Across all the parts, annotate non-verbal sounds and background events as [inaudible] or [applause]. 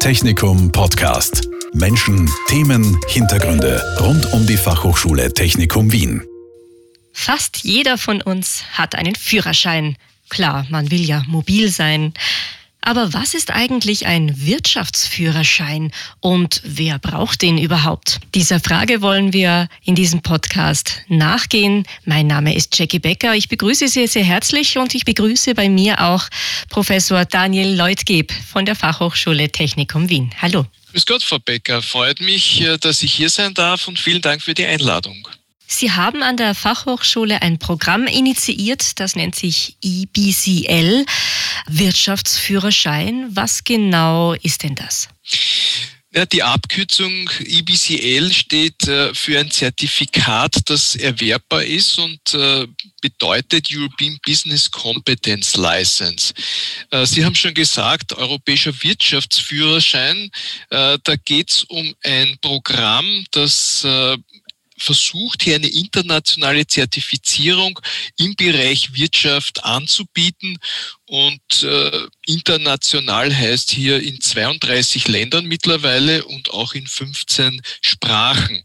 Technikum Podcast. Menschen, Themen, Hintergründe rund um die Fachhochschule Technikum Wien. Fast jeder von uns hat einen Führerschein. Klar, man will ja mobil sein. Aber was ist eigentlich ein Wirtschaftsführerschein und wer braucht den überhaupt? Dieser Frage wollen wir in diesem Podcast nachgehen. Mein Name ist Jackie Becker. Ich begrüße Sie sehr herzlich und ich begrüße bei mir auch Professor Daniel Leutgeb von der Fachhochschule Technikum Wien. Hallo. Grüß Gott, Frau Becker. Freut mich, äh, dass ich hier sein darf und vielen Dank für die Einladung. Sie haben an der Fachhochschule ein Programm initiiert, das nennt sich IBCL, Wirtschaftsführerschein. Was genau ist denn das? Ja, die Abkürzung IBCL steht äh, für ein Zertifikat, das erwerbbar ist und äh, bedeutet European Business Competence License. Äh, Sie haben schon gesagt, europäischer Wirtschaftsführerschein, da geht es um ein Programm, das versucht, hier eine internationale Zertifizierung im Bereich Wirtschaft anzubieten und äh, international heißt hier in 32 Ländern mittlerweile und auch in 15 Sprachen.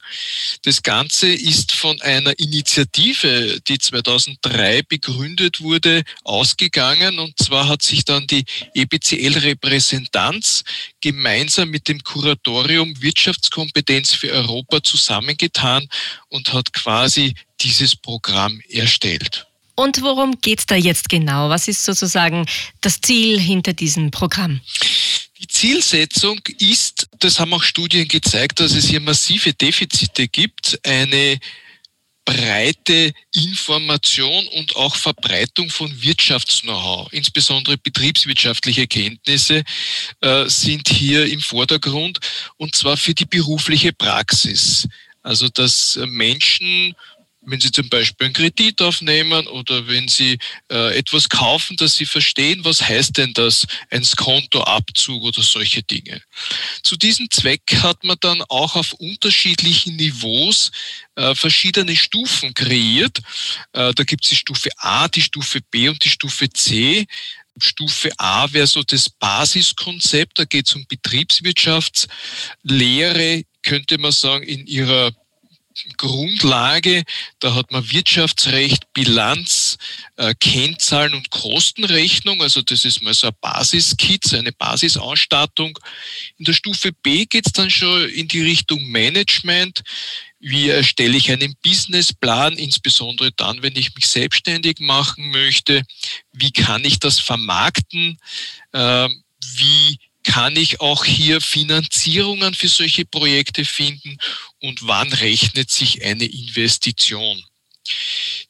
Das Ganze ist von einer Initiative, die 2003 begründet wurde, ausgegangen. Und zwar hat sich dann die EBCL-Repräsentanz gemeinsam mit dem Kuratorium Wirtschaftskompetenz für Europa zusammengetan und hat quasi dieses Programm erstellt. Und worum geht es da jetzt genau? Was ist sozusagen das Ziel hinter diesem Programm? Die Zielsetzung ist, das haben auch Studien gezeigt, dass es hier massive Defizite gibt, eine breite Information und auch Verbreitung von Wirtschafts-Know-how, insbesondere betriebswirtschaftliche Kenntnisse, äh, sind hier im Vordergrund und zwar für die berufliche Praxis. Also dass Menschen wenn Sie zum Beispiel einen Kredit aufnehmen oder wenn Sie äh, etwas kaufen, dass Sie verstehen, was heißt denn das, ein Skontoabzug oder solche Dinge. Zu diesem Zweck hat man dann auch auf unterschiedlichen Niveaus äh, verschiedene Stufen kreiert. Äh, da gibt es die Stufe A, die Stufe B und die Stufe C. Stufe A wäre so das Basiskonzept, da geht es um Betriebswirtschaftslehre, könnte man sagen, in ihrer Grundlage. Da hat man Wirtschaftsrecht, Bilanz, äh, Kennzahlen und Kostenrechnung. Also das ist mal so ein Basiskit, eine Basisausstattung. In der Stufe B geht es dann schon in die Richtung Management. Wie erstelle ich einen Businessplan, insbesondere dann, wenn ich mich selbstständig machen möchte? Wie kann ich das vermarkten? Äh, wie kann ich auch hier Finanzierungen für solche Projekte finden und wann rechnet sich eine Investition.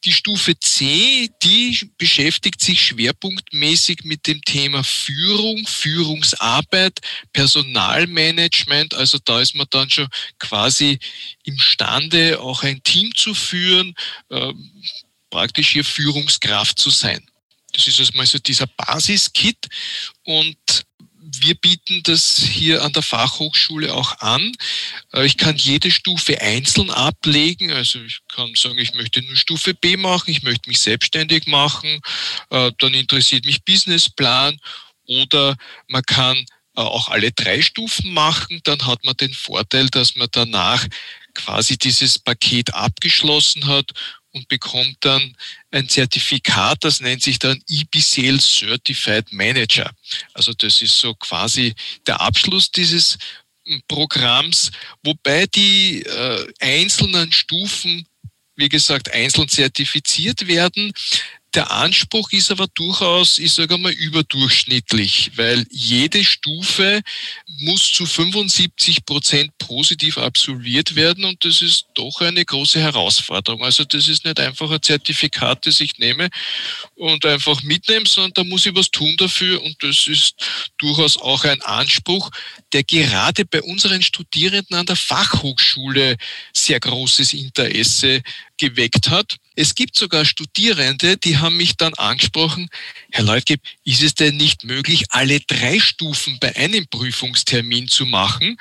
Die Stufe C, die beschäftigt sich schwerpunktmäßig mit dem Thema Führung, Führungsarbeit, Personalmanagement. Also da ist man dann schon quasi imstande, auch ein Team zu führen, äh, praktisch hier Führungskraft zu sein. Das ist also mal so dieser Basiskit und wir bieten das hier an der Fachhochschule auch an. Äh, ich kann jede Stufe einzeln ablegen. Also ich kann sagen, ich möchte nur Stufe B machen, ich möchte mich selbstständig machen, äh, dann interessiert mich Businessplan oder man kann äh, auch alle drei Stufen machen. Dann hat man den Vorteil, dass man danach quasi dieses Paket abgeschlossen hat und bekommt dann ein Zertifikat, das nennt sich dann EBCL Certified Manager. Also das ist so quasi der Abschluss dieses hm, Programms, wobei die äh, einzelnen Stufen, wie gesagt, einzeln zertifiziert werden. Der Anspruch ist aber durchaus, ich sage mal, überdurchschnittlich, weil jede Stufe muss zu 75 Prozent positiv absolviert werden und das ist doch eine große Herausforderung. Also das ist nicht einfach ein Zertifikat, das ich nehme und einfach mitnehme, sondern da muss ich was tun dafür und das ist durchaus auch ein Anspruch, der gerade bei unseren Studierenden an der Fachhochschule sehr großes Interesse geweckt hat. Es gibt sogar Studierende, die haben mich dann angesprochen, Herr Leutgeb, ist es denn nicht möglich, alle drei Stufen bei einem Prüfungstermin zu machen?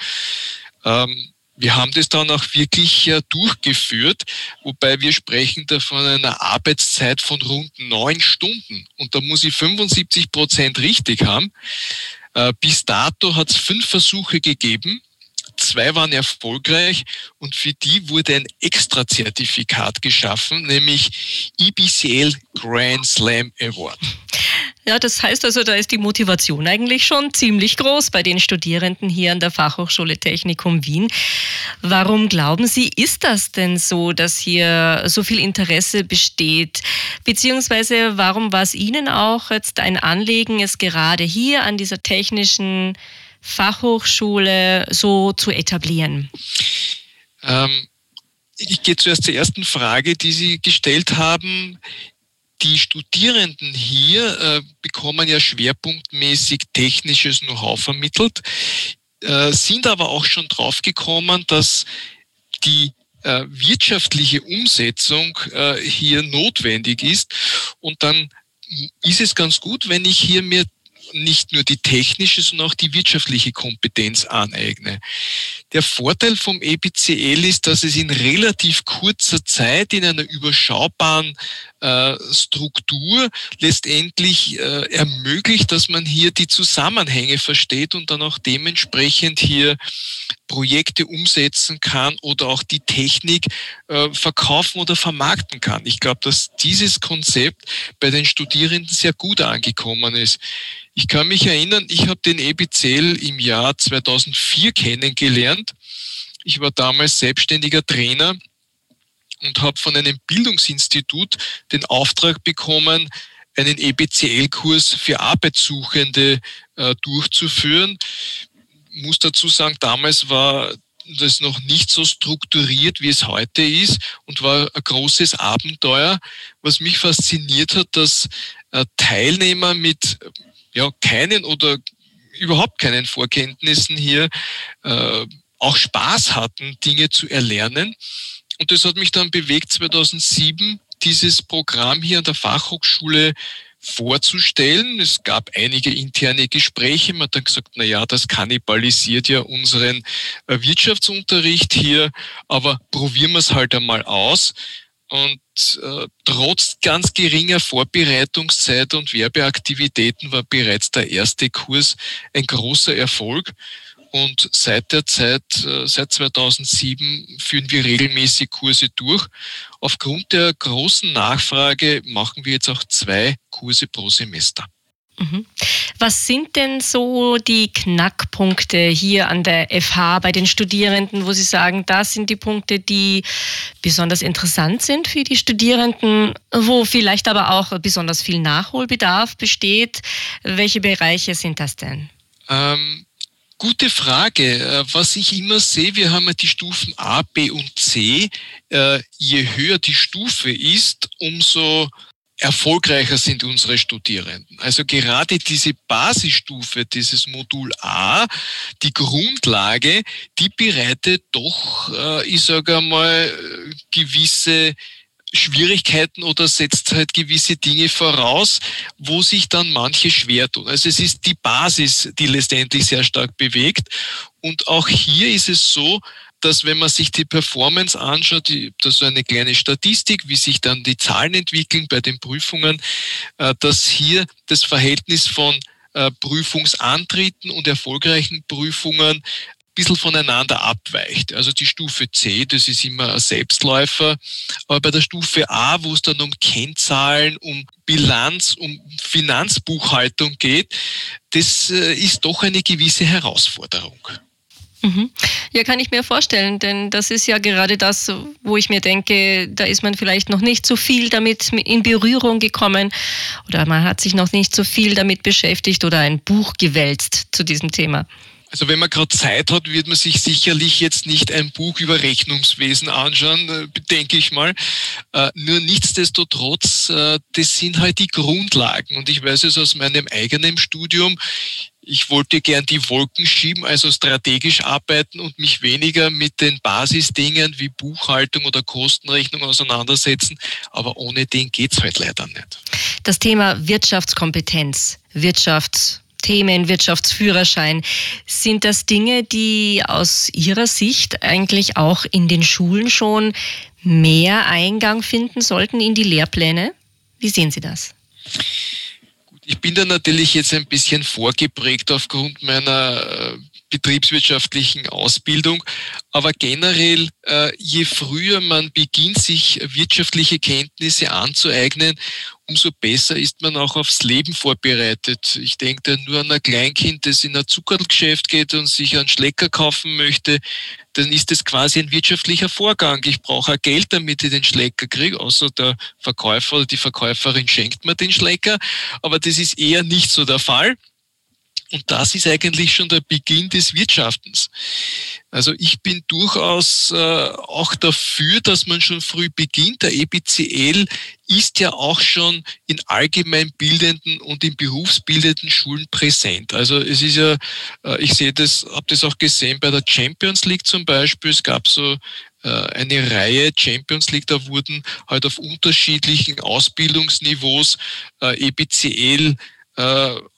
Ähm, wir haben das dann auch wirklich äh, durchgeführt, wobei wir sprechen da von einer Arbeitszeit von rund neun Stunden. Und da muss ich 75 Prozent richtig haben. Äh, bis dato hat es fünf Versuche gegeben. Zwei waren erfolgreich und für die wurde ein Extra-Zertifikat geschaffen, nämlich EBCL Grand Slam Award. Ja, das heißt also, da ist die Motivation eigentlich schon ziemlich groß bei den Studierenden hier an der Fachhochschule Technikum Wien. Warum glauben Sie, ist das denn so, dass hier so viel Interesse besteht? Beziehungsweise warum war es Ihnen auch jetzt ein Anliegen, es gerade hier an dieser technischen Fachhochschule so zu etablieren? Ähm, ich gehe zuerst zur ersten Frage, die Sie gestellt haben die Studierenden hier äh, bekommen ja schwerpunktmäßig technisches Know-how vermittelt, äh, sind aber auch schon drauf gekommen, dass die äh, wirtschaftliche Umsetzung äh, hier notwendig ist. Und dann ist es ganz gut, wenn ich hier mir nicht nur die technische, sondern auch die wirtschaftliche Kompetenz aneigne. Der Vorteil vom EBCL ist, dass es in relativ kurzer Zeit in einer überschaubaren äh, Struktur letztendlich äh, ermöglicht, dass man hier die Zusammenhänge versteht und dann auch dementsprechend hier Projekte umsetzen kann oder auch die Technik äh, verkaufen oder vermarkten kann. Ich glaube, dass dieses Konzept bei den Studierenden sehr gut angekommen ist. Ich kann mich erinnern, ich habe den EBCL im Jahr 2004 kennengelernt. Ich war damals selbstständiger Trainer und habe von einem Bildungsinstitut den Auftrag bekommen, einen EBCL-Kurs für Arbeitssuchende äh, durchzuführen. Ich muss dazu sagen, damals war das noch nicht so strukturiert, wie es heute ist und war ein großes Abenteuer. Was mich fasziniert hat, dass äh, Teilnehmer mit ja, keinen oder überhaupt keinen Vorkenntnissen hier äh, auch Spaß hatten, Dinge zu erlernen. Und das hat mich dann bewegt, 2007 dieses Programm hier an der Fachhochschule vorzustellen. Es gab einige interne Gespräche. Man hat dann gesagt, na ja, das kannibalisiert ja unseren äh, Wirtschaftsunterricht hier, aber probieren wir es halt einmal aus. Und äh, trotz ganz geringer Vorbereitungszeit und Werbeaktivitäten war bereits der erste Kurs ein großer Erfolg. Und seit der Zeit, äh, seit 2007, führen wir regelmäßig Kurse durch. Aufgrund der großen Nachfrage machen wir jetzt auch zwei Kurse pro Semester. Mhm. Was sind denn so die Knackpunkte hier an der FH bei den Studierenden, wo Sie sagen, das sind die Punkte, die besonders interessant sind für die Studierenden, wo vielleicht aber auch besonders viel Nachholbedarf besteht? Welche Bereiche sind das denn? Ähm, gute Frage. Äh, was ich immer sehe, wir haben ja die Stufen A, B und C. Äh, je höher die Stufe ist, umso erfolgreicher sind unsere Studierenden. Also gerade diese Basisstufe, dieses Modul A, die Grundlage, die bereitet doch, äh, ich sage einmal, gewisse Schwierigkeiten oder setzt halt gewisse Dinge voraus, wo sich dann manche schwer tun. Also es ist die Basis, die letztendlich sehr stark bewegt. Und auch hier ist es so, dass wenn man sich die Performance anschaut, die, das ist eine kleine Statistik, wie sich dann die Zahlen entwickeln bei den Prüfungen, äh, dass hier das Verhältnis von äh, Prüfungsantritten und erfolgreichen Prüfungen ein bisschen voneinander abweicht. Also die Stufe C, das ist immer ein Selbstläufer, aber bei der Stufe A, wo es dann um Kennzahlen, um Bilanz, um Finanzbuchhaltung geht, das äh, ist doch eine gewisse Herausforderung. Mhm. Ja, kann ich mir vorstellen, denn das ist ja gerade das, wo ich mir denke, da ist man vielleicht noch nicht so viel damit in Berührung gekommen oder man hat sich noch nicht so viel damit beschäftigt oder ein Buch gewälzt zu diesem Thema. Also wenn man gerade Zeit hat, wird man sich sicherlich jetzt nicht ein Buch über Rechnungswesen anschauen, äh, denke ich mal. Äh, nur nichtsdestotrotz, äh, das sind halt die Grundlagen. Und ich weiß es aus meinem eigenen Studium ich wollte gern die Wolken schieben, also strategisch arbeiten und mich weniger mit den Basisdingen wie Buchhaltung oder Kostenrechnung auseinandersetzen. Aber ohne den geht's halt leider nicht. Das Thema Wirtschaftskompetenz, Wirtschaftsthemen, Wirtschaftsführerschein, sind das Dinge, die aus Ihrer Sicht eigentlich auch in den Schulen schon mehr Eingang finden sollten in die Lehrpläne? Wie sehen Sie das? Ich bin da natürlich jetzt ein bisschen vorgeprägt aufgrund meiner äh, betriebswirtschaftlichen Ausbildung. Aber generell, äh, je früher man beginnt, sich wirtschaftliche Kenntnisse anzueignen, umso besser ist man auch aufs Leben vorbereitet. Ich denke nur an ein Kleinkind, das in ein Zuckerlgeschäft geht und sich einen Schlecker kaufen möchte, dann ist das quasi ein wirtschaftlicher Vorgang. Ich brauche auch Geld, damit ich den Schlecker kriege, außer der Verkäufer oder die Verkäuferin schenkt mir den Schlecker. Aber das ist eher nicht so der Fall. Und das ist eigentlich schon der Beginn des Wirtschaftens. Also ich bin durchaus äh, auch dafür, dass man schon früh beginnt. Der EBCL ist ja auch schon in allgemein bildenden und in berufsbildenden Schulen präsent. Also es ist ja, äh, ich sehe das, habe das auch gesehen bei der Champions League zum Beispiel. Es gab so äh, eine Reihe Champions League, da wurden halt auf unterschiedlichen Ausbildungsniveaus EBCL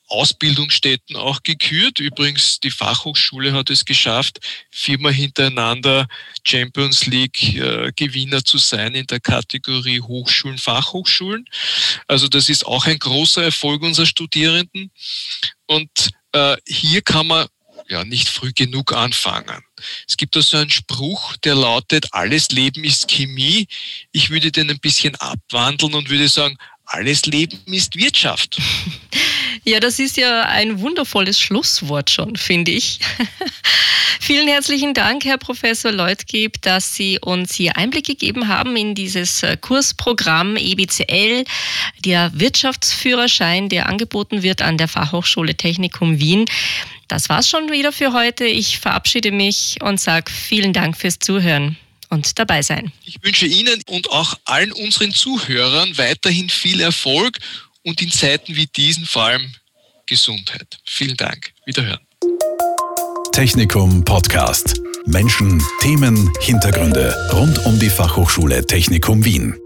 Ausbildungsstätten auch gekürt. Übrigens, die Fachhochschule hat es geschafft, viermal hintereinander Champions League äh, Gewinner zu sein in der Kategorie Hochschulen, Fachhochschulen. Also das ist auch ein großer Erfolg unserer Studierenden. Und äh, hier kann man ja nicht früh genug anfangen. Es gibt da so einen Spruch, der lautet, alles Leben ist Chemie. Ich würde den ein bisschen abwandeln und würde sagen, alles Leben ist Wirtschaft. [laughs] Ja, das ist ja ein wundervolles Schlusswort schon, finde ich. [laughs] Vielen herzlichen Dank, Herr Professor Leutgeb, dass Sie uns hier Einblick gegeben haben in dieses äh, Kursprogramm EBCL, der Wirtschaftsführerschein, der angeboten wird an der Fachhochschule Technikum Wien. Das war's schon wieder für heute. Ich verabschiede mich und sage vielen Dank fürs Zuhören und dabei sein. Ich wünsche Ihnen und auch allen unseren Zuhörern weiterhin viel Erfolg und in Zeiten wie diesen vor allem Gesundheit. Vielen Dank. Wiederhören. Technikum Podcast. Menschen, Themen, Hintergründe rund um die Fachhochschule Technikum Wien.